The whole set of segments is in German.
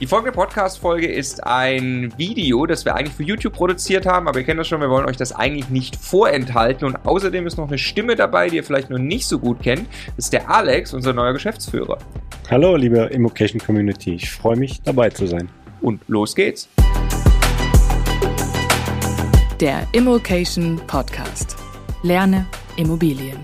Die folgende Podcast-Folge ist ein Video, das wir eigentlich für YouTube produziert haben, aber ihr kennt das schon, wir wollen euch das eigentlich nicht vorenthalten. Und außerdem ist noch eine Stimme dabei, die ihr vielleicht noch nicht so gut kennt. Das ist der Alex, unser neuer Geschäftsführer. Hallo, liebe Immocation Community. Ich freue mich, dabei zu sein. Und los geht's. Der Immocation Podcast. Lerne Immobilien.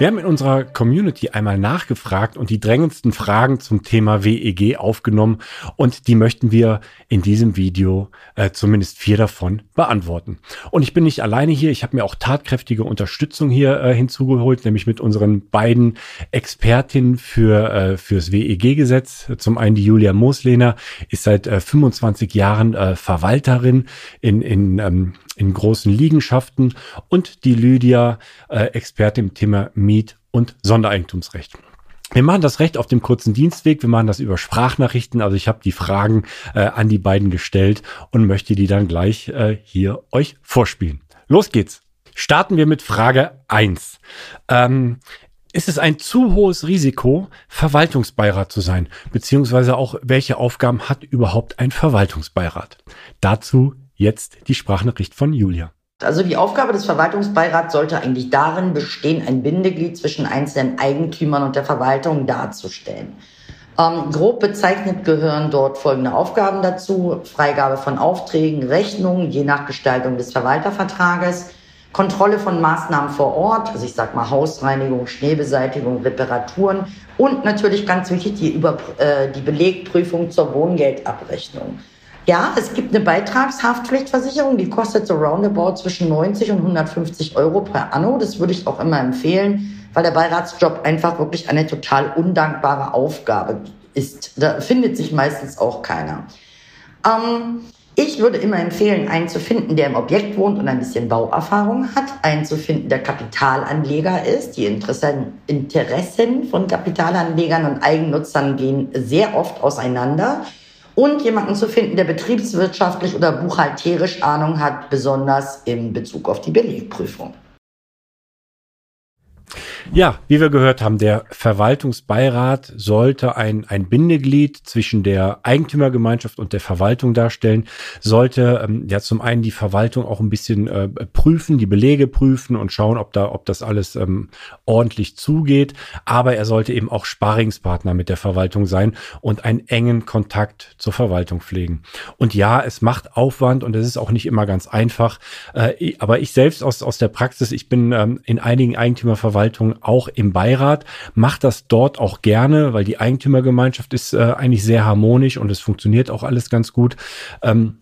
Wir haben in unserer Community einmal nachgefragt und die drängendsten Fragen zum Thema WEG aufgenommen und die möchten wir in diesem Video äh, zumindest vier davon beantworten. Und ich bin nicht alleine hier, ich habe mir auch tatkräftige Unterstützung hier äh, hinzugeholt, nämlich mit unseren beiden Expertinnen für äh, fürs WEG-Gesetz. Zum einen die Julia Moslehner ist seit äh, 25 Jahren äh, Verwalterin in, in ähm, in großen Liegenschaften und die Lydia, äh, Expertin im Thema Miet- und Sondereigentumsrecht. Wir machen das Recht auf dem kurzen Dienstweg. Wir machen das über Sprachnachrichten. Also ich habe die Fragen äh, an die beiden gestellt und möchte die dann gleich äh, hier euch vorspielen. Los geht's. Starten wir mit Frage eins. Ähm, ist es ein zu hohes Risiko, Verwaltungsbeirat zu sein? Beziehungsweise auch, welche Aufgaben hat überhaupt ein Verwaltungsbeirat? Dazu Jetzt die Sprachnachricht von Julia. Also die Aufgabe des Verwaltungsbeirats sollte eigentlich darin bestehen, ein Bindeglied zwischen einzelnen Eigentümern und der Verwaltung darzustellen. Ähm, grob bezeichnet gehören dort folgende Aufgaben dazu. Freigabe von Aufträgen, Rechnungen, je nach Gestaltung des Verwaltervertrages, Kontrolle von Maßnahmen vor Ort, also ich sag mal Hausreinigung, Schneebeseitigung, Reparaturen und natürlich ganz wichtig die, Über äh, die Belegprüfung zur Wohngeldabrechnung. Ja, es gibt eine Beitragshaftpflichtversicherung, die kostet so roundabout zwischen 90 und 150 Euro per Anno. Das würde ich auch immer empfehlen, weil der Beiratsjob einfach wirklich eine total undankbare Aufgabe ist. Da findet sich meistens auch keiner. Ähm, ich würde immer empfehlen, einen zu finden, der im Objekt wohnt und ein bisschen Bauerfahrung hat, einen zu finden, der Kapitalanleger ist. Die Interessen, Interessen von Kapitalanlegern und Eigennutzern gehen sehr oft auseinander und jemanden zu finden, der betriebswirtschaftlich oder buchhalterisch Ahnung hat, besonders in Bezug auf die Belegprüfung. Ja, wie wir gehört haben, der Verwaltungsbeirat sollte ein, ein Bindeglied zwischen der Eigentümergemeinschaft und der Verwaltung darstellen, sollte ähm, ja zum einen die Verwaltung auch ein bisschen äh, prüfen, die Belege prüfen und schauen, ob da, ob das alles ähm, ordentlich zugeht. Aber er sollte eben auch Sparingspartner mit der Verwaltung sein und einen engen Kontakt zur Verwaltung pflegen. Und ja, es macht Aufwand und es ist auch nicht immer ganz einfach. Äh, aber ich selbst aus, aus der Praxis, ich bin ähm, in einigen Eigentümerverwaltungen auch im Beirat, macht das dort auch gerne, weil die Eigentümergemeinschaft ist äh, eigentlich sehr harmonisch und es funktioniert auch alles ganz gut. Ähm,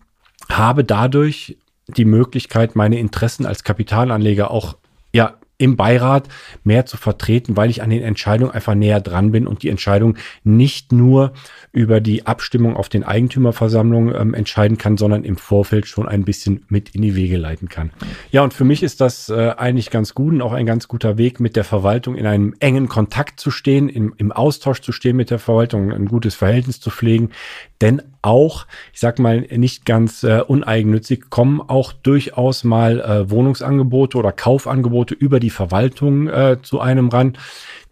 habe dadurch die Möglichkeit, meine Interessen als Kapitalanleger auch ja im Beirat mehr zu vertreten, weil ich an den Entscheidungen einfach näher dran bin und die Entscheidung nicht nur über die Abstimmung auf den Eigentümerversammlungen ähm, entscheiden kann, sondern im Vorfeld schon ein bisschen mit in die Wege leiten kann. Ja, und für mich ist das äh, eigentlich ganz gut und auch ein ganz guter Weg, mit der Verwaltung in einem engen Kontakt zu stehen, im, im Austausch zu stehen mit der Verwaltung, ein gutes Verhältnis zu pflegen, denn auch, ich sag mal, nicht ganz äh, uneigennützig, kommen auch durchaus mal äh, Wohnungsangebote oder Kaufangebote über die Verwaltung äh, zu einem ran.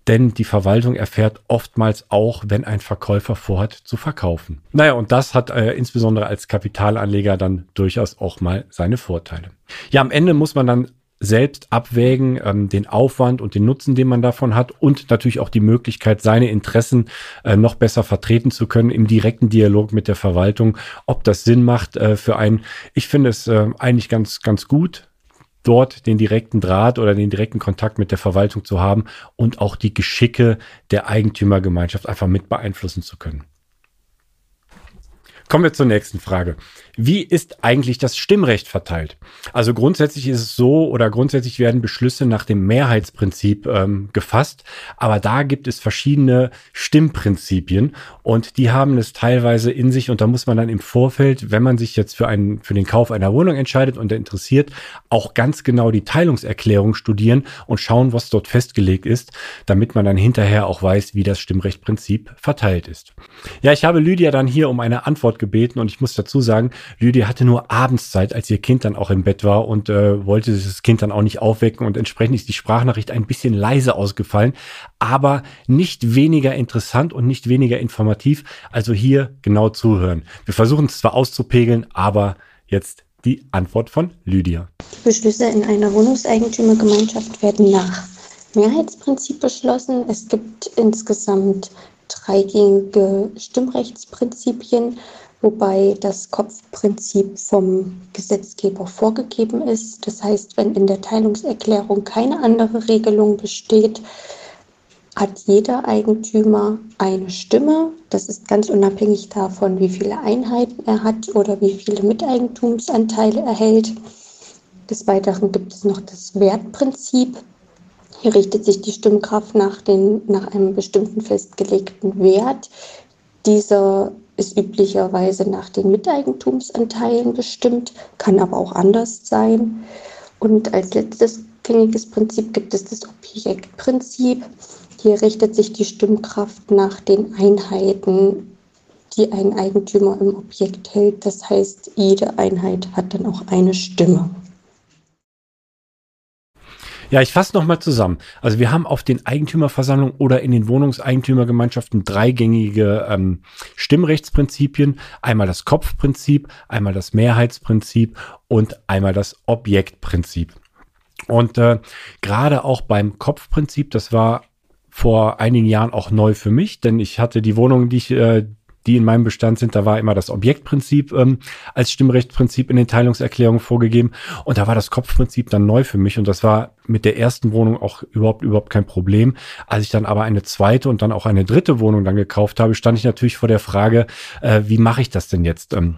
Denn die Verwaltung erfährt oftmals auch, wenn ein Verkäufer vorhat zu verkaufen. Naja, und das hat äh, insbesondere als Kapitalanleger dann durchaus auch mal seine Vorteile. Ja, am Ende muss man dann selbst abwägen, ähm, den Aufwand und den Nutzen, den man davon hat und natürlich auch die Möglichkeit, seine Interessen äh, noch besser vertreten zu können im direkten Dialog mit der Verwaltung, ob das Sinn macht äh, für einen. Ich finde es äh, eigentlich ganz, ganz gut, dort den direkten Draht oder den direkten Kontakt mit der Verwaltung zu haben und auch die Geschicke der Eigentümergemeinschaft einfach mit beeinflussen zu können. Kommen wir zur nächsten Frage. Wie ist eigentlich das Stimmrecht verteilt? Also grundsätzlich ist es so oder grundsätzlich werden Beschlüsse nach dem Mehrheitsprinzip ähm, gefasst, aber da gibt es verschiedene Stimmprinzipien und die haben es teilweise in sich und da muss man dann im Vorfeld, wenn man sich jetzt für einen für den Kauf einer Wohnung entscheidet und interessiert, auch ganz genau die Teilungserklärung studieren und schauen, was dort festgelegt ist, damit man dann hinterher auch weiß, wie das Stimmrechtprinzip verteilt ist. Ja, ich habe Lydia dann hier um eine Antwort Antwort gebeten und ich muss dazu sagen, Lydia hatte nur Abendszeit, als ihr Kind dann auch im Bett war und äh, wollte das Kind dann auch nicht aufwecken und entsprechend ist die Sprachnachricht ein bisschen leise ausgefallen, aber nicht weniger interessant und nicht weniger informativ. Also hier genau zuhören. Wir versuchen es zwar auszupegeln, aber jetzt die Antwort von Lydia. Die Beschlüsse in einer Wohnungseigentümergemeinschaft werden nach Mehrheitsprinzip beschlossen. Es gibt insgesamt dreigängige Stimmrechtsprinzipien, wobei das Kopfprinzip vom Gesetzgeber vorgegeben ist. Das heißt, wenn in der Teilungserklärung keine andere Regelung besteht, hat jeder Eigentümer eine Stimme. Das ist ganz unabhängig davon, wie viele Einheiten er hat oder wie viele Miteigentumsanteile er hält. Des Weiteren gibt es noch das Wertprinzip. Hier richtet sich die Stimmkraft nach, den, nach einem bestimmten festgelegten Wert. Dieser ist üblicherweise nach den Miteigentumsanteilen bestimmt, kann aber auch anders sein. Und als letztes gängiges Prinzip gibt es das Objektprinzip. Hier richtet sich die Stimmkraft nach den Einheiten, die ein Eigentümer im Objekt hält. Das heißt, jede Einheit hat dann auch eine Stimme. Ja, ich fasse nochmal zusammen. Also wir haben auf den Eigentümerversammlungen oder in den Wohnungseigentümergemeinschaften dreigängige ähm, Stimmrechtsprinzipien. Einmal das Kopfprinzip, einmal das Mehrheitsprinzip und einmal das Objektprinzip. Und äh, gerade auch beim Kopfprinzip, das war vor einigen Jahren auch neu für mich, denn ich hatte die Wohnungen, die ich, äh, die in meinem Bestand sind, da war immer das Objektprinzip ähm, als Stimmrechtsprinzip in den Teilungserklärungen vorgegeben. Und da war das Kopfprinzip dann neu für mich. Und das war mit der ersten Wohnung auch überhaupt, überhaupt kein Problem. Als ich dann aber eine zweite und dann auch eine dritte Wohnung dann gekauft habe, stand ich natürlich vor der Frage, äh, wie mache ich das denn jetzt? Ähm,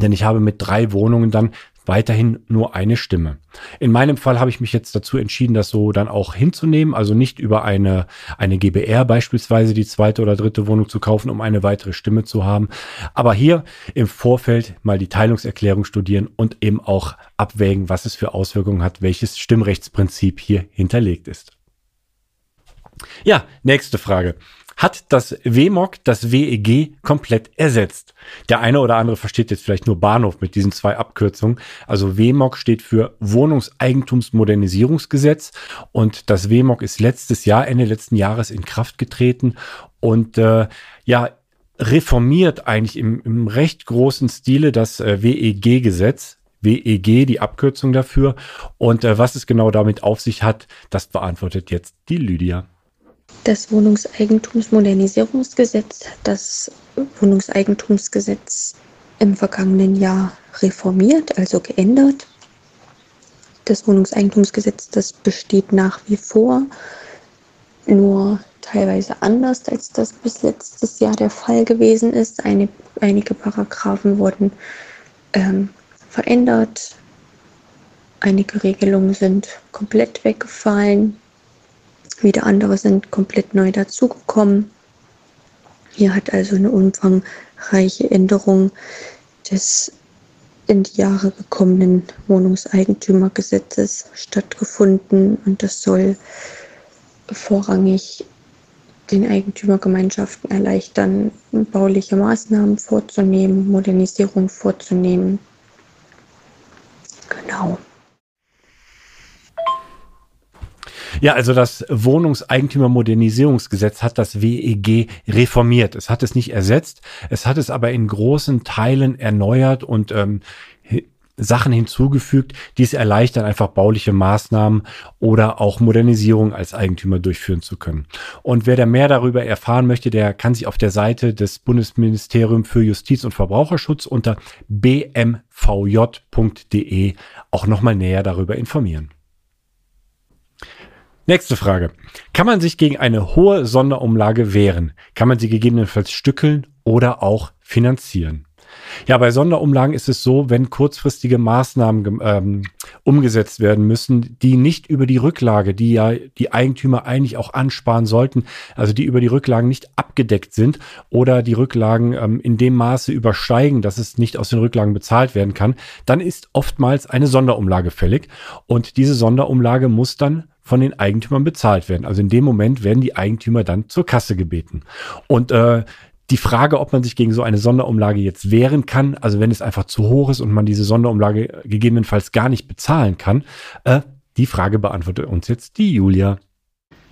denn ich habe mit drei Wohnungen dann weiterhin nur eine Stimme. In meinem Fall habe ich mich jetzt dazu entschieden, das so dann auch hinzunehmen, also nicht über eine, eine GBR beispielsweise die zweite oder dritte Wohnung zu kaufen, um eine weitere Stimme zu haben. Aber hier im Vorfeld mal die Teilungserklärung studieren und eben auch abwägen, was es für Auswirkungen hat, welches Stimmrechtsprinzip hier hinterlegt ist. Ja, nächste Frage hat das WMOG das WEG komplett ersetzt. Der eine oder andere versteht jetzt vielleicht nur Bahnhof mit diesen zwei Abkürzungen. Also WMOG steht für Wohnungseigentumsmodernisierungsgesetz und das WMOG ist letztes Jahr, Ende letzten Jahres in Kraft getreten und äh, ja, reformiert eigentlich im, im recht großen Stile das äh, WEG-Gesetz. WEG, die Abkürzung dafür. Und äh, was es genau damit auf sich hat, das beantwortet jetzt die Lydia. Das Wohnungseigentumsmodernisierungsgesetz hat das Wohnungseigentumsgesetz im vergangenen Jahr reformiert, also geändert. Das Wohnungseigentumsgesetz, das besteht nach wie vor, nur teilweise anders, als das bis letztes Jahr der Fall gewesen ist. Eine, einige Paragraphen wurden ähm, verändert, einige Regelungen sind komplett weggefallen. Wieder andere sind komplett neu dazugekommen. Hier hat also eine umfangreiche Änderung des in die Jahre gekommenen Wohnungseigentümergesetzes stattgefunden und das soll vorrangig den Eigentümergemeinschaften erleichtern, bauliche Maßnahmen vorzunehmen, Modernisierung vorzunehmen. Genau. Ja, also das Wohnungseigentümermodernisierungsgesetz hat das WEG reformiert. Es hat es nicht ersetzt, es hat es aber in großen Teilen erneuert und ähm, Sachen hinzugefügt, die es erleichtern, einfach bauliche Maßnahmen oder auch Modernisierung als Eigentümer durchführen zu können. Und wer da mehr darüber erfahren möchte, der kann sich auf der Seite des Bundesministeriums für Justiz und Verbraucherschutz unter bmvj.de auch nochmal näher darüber informieren. Nächste Frage. Kann man sich gegen eine hohe Sonderumlage wehren? Kann man sie gegebenenfalls stückeln oder auch finanzieren? Ja, bei Sonderumlagen ist es so, wenn kurzfristige Maßnahmen ähm, umgesetzt werden müssen, die nicht über die Rücklage, die ja die Eigentümer eigentlich auch ansparen sollten, also die über die Rücklagen nicht abgedeckt sind oder die Rücklagen ähm, in dem Maße übersteigen, dass es nicht aus den Rücklagen bezahlt werden kann, dann ist oftmals eine Sonderumlage fällig und diese Sonderumlage muss dann von den Eigentümern bezahlt werden. Also in dem Moment werden die Eigentümer dann zur Kasse gebeten. Und äh, die Frage, ob man sich gegen so eine Sonderumlage jetzt wehren kann, also wenn es einfach zu hoch ist und man diese Sonderumlage gegebenenfalls gar nicht bezahlen kann, äh, die Frage beantwortet uns jetzt die Julia.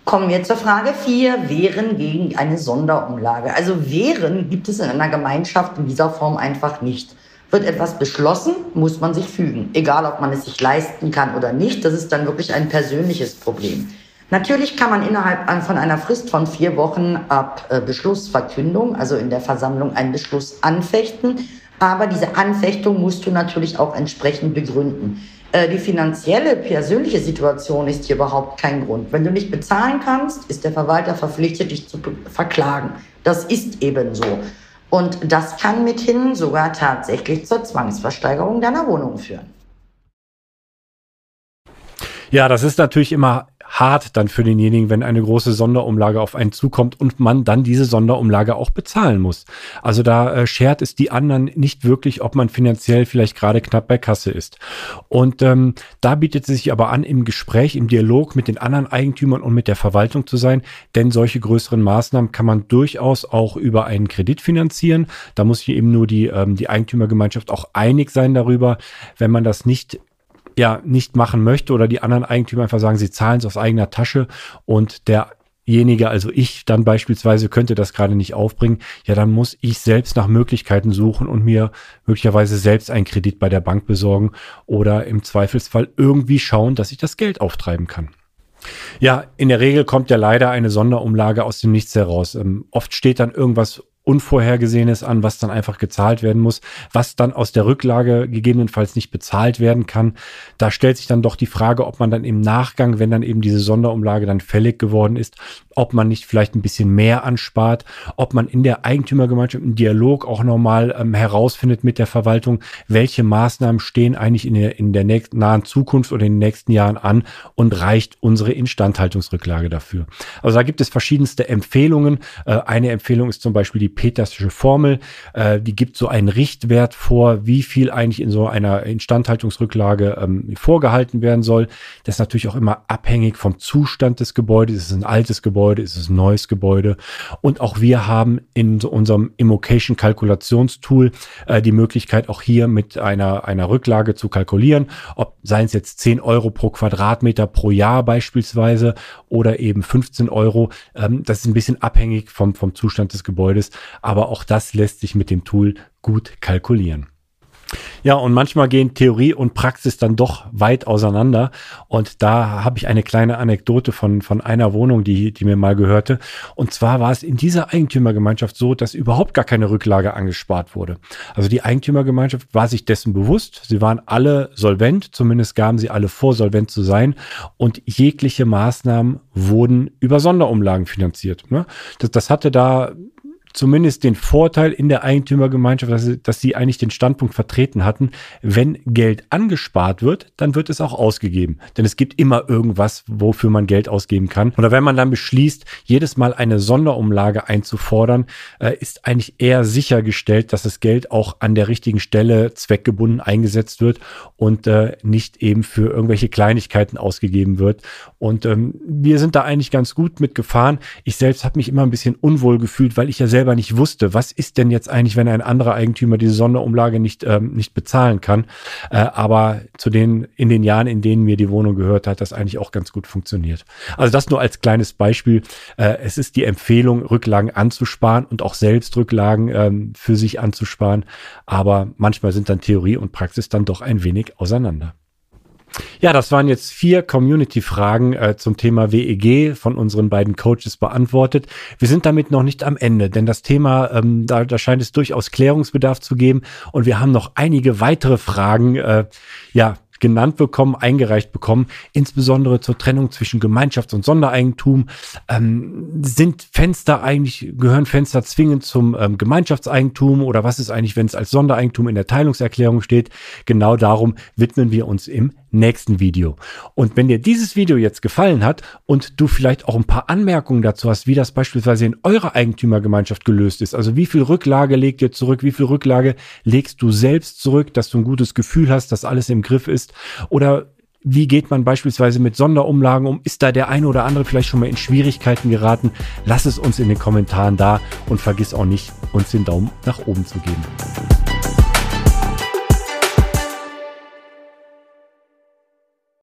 Kommen wir zur Frage 4. Wehren gegen eine Sonderumlage. Also Wehren gibt es in einer Gemeinschaft in dieser Form einfach nicht. Wird etwas beschlossen, muss man sich fügen. Egal, ob man es sich leisten kann oder nicht, das ist dann wirklich ein persönliches Problem. Natürlich kann man innerhalb von einer Frist von vier Wochen ab äh, Beschlussverkündung, also in der Versammlung, einen Beschluss anfechten. Aber diese Anfechtung musst du natürlich auch entsprechend begründen. Äh, die finanzielle, persönliche Situation ist hier überhaupt kein Grund. Wenn du nicht bezahlen kannst, ist der Verwalter verpflichtet, dich zu verklagen. Das ist eben so. Und das kann mithin sogar tatsächlich zur Zwangsversteigerung deiner Wohnung führen. Ja, das ist natürlich immer hart dann für denjenigen, wenn eine große Sonderumlage auf einen zukommt und man dann diese Sonderumlage auch bezahlen muss. Also da äh, schert es die anderen nicht wirklich, ob man finanziell vielleicht gerade knapp bei Kasse ist. Und ähm, da bietet es sich aber an, im Gespräch, im Dialog mit den anderen Eigentümern und mit der Verwaltung zu sein, denn solche größeren Maßnahmen kann man durchaus auch über einen Kredit finanzieren. Da muss hier eben nur die, ähm, die Eigentümergemeinschaft auch einig sein darüber. Wenn man das nicht ja nicht machen möchte oder die anderen Eigentümer einfach sagen, sie zahlen es aus eigener Tasche und derjenige, also ich dann beispielsweise könnte das gerade nicht aufbringen, ja, dann muss ich selbst nach Möglichkeiten suchen und mir möglicherweise selbst einen Kredit bei der Bank besorgen oder im Zweifelsfall irgendwie schauen, dass ich das Geld auftreiben kann. Ja, in der Regel kommt ja leider eine Sonderumlage aus dem Nichts heraus. Ähm, oft steht dann irgendwas Unvorhergesehenes an, was dann einfach gezahlt werden muss, was dann aus der Rücklage gegebenenfalls nicht bezahlt werden kann. Da stellt sich dann doch die Frage, ob man dann im Nachgang, wenn dann eben diese Sonderumlage dann fällig geworden ist, ob man nicht vielleicht ein bisschen mehr anspart, ob man in der Eigentümergemeinschaft im Dialog auch nochmal ähm, herausfindet mit der Verwaltung, welche Maßnahmen stehen eigentlich in der, in der nächsten, nahen Zukunft oder in den nächsten Jahren an und reicht unsere Instandhaltungsrücklage dafür. Also da gibt es verschiedenste Empfehlungen. Äh, eine Empfehlung ist zum Beispiel die Petersche Formel. Äh, die gibt so einen Richtwert vor, wie viel eigentlich in so einer Instandhaltungsrücklage ähm, vorgehalten werden soll. Das ist natürlich auch immer abhängig vom Zustand des Gebäudes. Es ist ein altes Gebäude Gebäude, ist es ein neues Gebäude. Und auch wir haben in unserem Immocation Kalkulationstool äh, die Möglichkeit, auch hier mit einer, einer Rücklage zu kalkulieren, ob seien es jetzt 10 Euro pro Quadratmeter pro Jahr beispielsweise oder eben 15 Euro. Ähm, das ist ein bisschen abhängig vom, vom Zustand des Gebäudes, aber auch das lässt sich mit dem Tool gut kalkulieren. Ja, und manchmal gehen Theorie und Praxis dann doch weit auseinander. Und da habe ich eine kleine Anekdote von, von einer Wohnung, die, die mir mal gehörte. Und zwar war es in dieser Eigentümergemeinschaft so, dass überhaupt gar keine Rücklage angespart wurde. Also die Eigentümergemeinschaft war sich dessen bewusst. Sie waren alle solvent, zumindest gaben sie alle vor, solvent zu sein. Und jegliche Maßnahmen wurden über Sonderumlagen finanziert. Ne? Das, das hatte da zumindest den Vorteil in der Eigentümergemeinschaft, dass sie, dass sie eigentlich den Standpunkt vertreten hatten, wenn Geld angespart wird, dann wird es auch ausgegeben. Denn es gibt immer irgendwas, wofür man Geld ausgeben kann. Oder wenn man dann beschließt, jedes Mal eine Sonderumlage einzufordern, äh, ist eigentlich eher sichergestellt, dass das Geld auch an der richtigen Stelle zweckgebunden eingesetzt wird und äh, nicht eben für irgendwelche Kleinigkeiten ausgegeben wird. Und ähm, wir sind da eigentlich ganz gut mit gefahren. Ich selbst habe mich immer ein bisschen unwohl gefühlt, weil ich ja selber nicht wusste, was ist denn jetzt eigentlich, wenn ein anderer Eigentümer diese Sonderumlage nicht, ähm, nicht bezahlen kann. Äh, aber zu den, in den Jahren, in denen mir die Wohnung gehört, hat das eigentlich auch ganz gut funktioniert. Also das nur als kleines Beispiel. Äh, es ist die Empfehlung, Rücklagen anzusparen und auch selbst Rücklagen ähm, für sich anzusparen. Aber manchmal sind dann Theorie und Praxis dann doch ein wenig auseinander. Ja, das waren jetzt vier Community-Fragen äh, zum Thema WEG von unseren beiden Coaches beantwortet. Wir sind damit noch nicht am Ende, denn das Thema, ähm, da, da scheint es durchaus Klärungsbedarf zu geben und wir haben noch einige weitere Fragen, äh, ja, genannt bekommen, eingereicht bekommen, insbesondere zur Trennung zwischen Gemeinschafts- und Sondereigentum. Ähm, sind Fenster eigentlich, gehören Fenster zwingend zum ähm, Gemeinschaftseigentum oder was ist eigentlich, wenn es als Sondereigentum in der Teilungserklärung steht? Genau darum widmen wir uns im nächsten Video. Und wenn dir dieses Video jetzt gefallen hat und du vielleicht auch ein paar Anmerkungen dazu hast, wie das beispielsweise in eurer Eigentümergemeinschaft gelöst ist, also wie viel Rücklage legt ihr zurück, wie viel Rücklage legst du selbst zurück, dass du ein gutes Gefühl hast, dass alles im Griff ist oder wie geht man beispielsweise mit Sonderumlagen um? Ist da der eine oder andere vielleicht schon mal in Schwierigkeiten geraten? Lass es uns in den Kommentaren da und vergiss auch nicht, uns den Daumen nach oben zu geben.